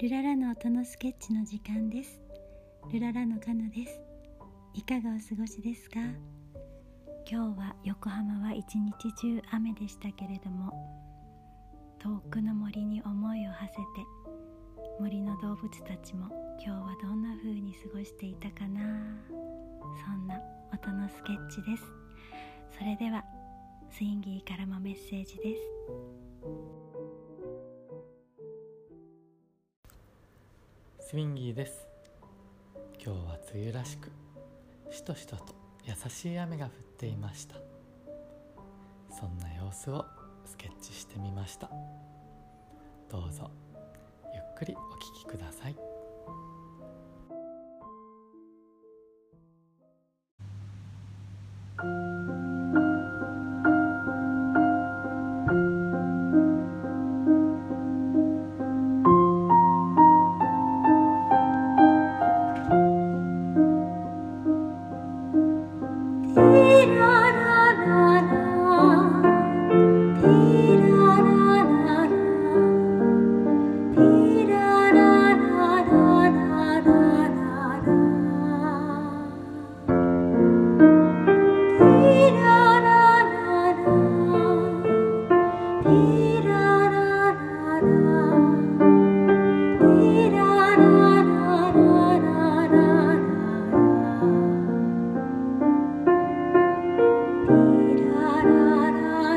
ルララの音のスケッチの時間です。ルララのかなです。いかがお過ごしですか？今日は横浜は一日中雨でしたけれども遠くの森に思いを馳せて森の動物たちも今日はどんな風に過ごしていたかな？そんな音のスケッチです。それではスインギーからもメッセージです。スウィンギーです。今日は梅雨らしくしとしとと優しい雨が降っていました。そんな様子をスケッチしてみました。どうぞゆっくりお聴きください。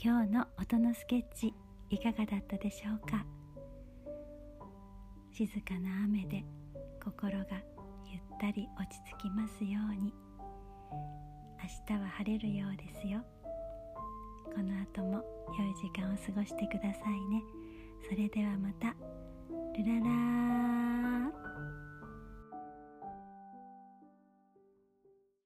今日の音のスケッチいかがだったでしょうか？静かな雨で心がゆったり落ち着きますように。明日は晴れるようですよ。この後も良い時間を過ごしてくださいね。それではまた。ルララ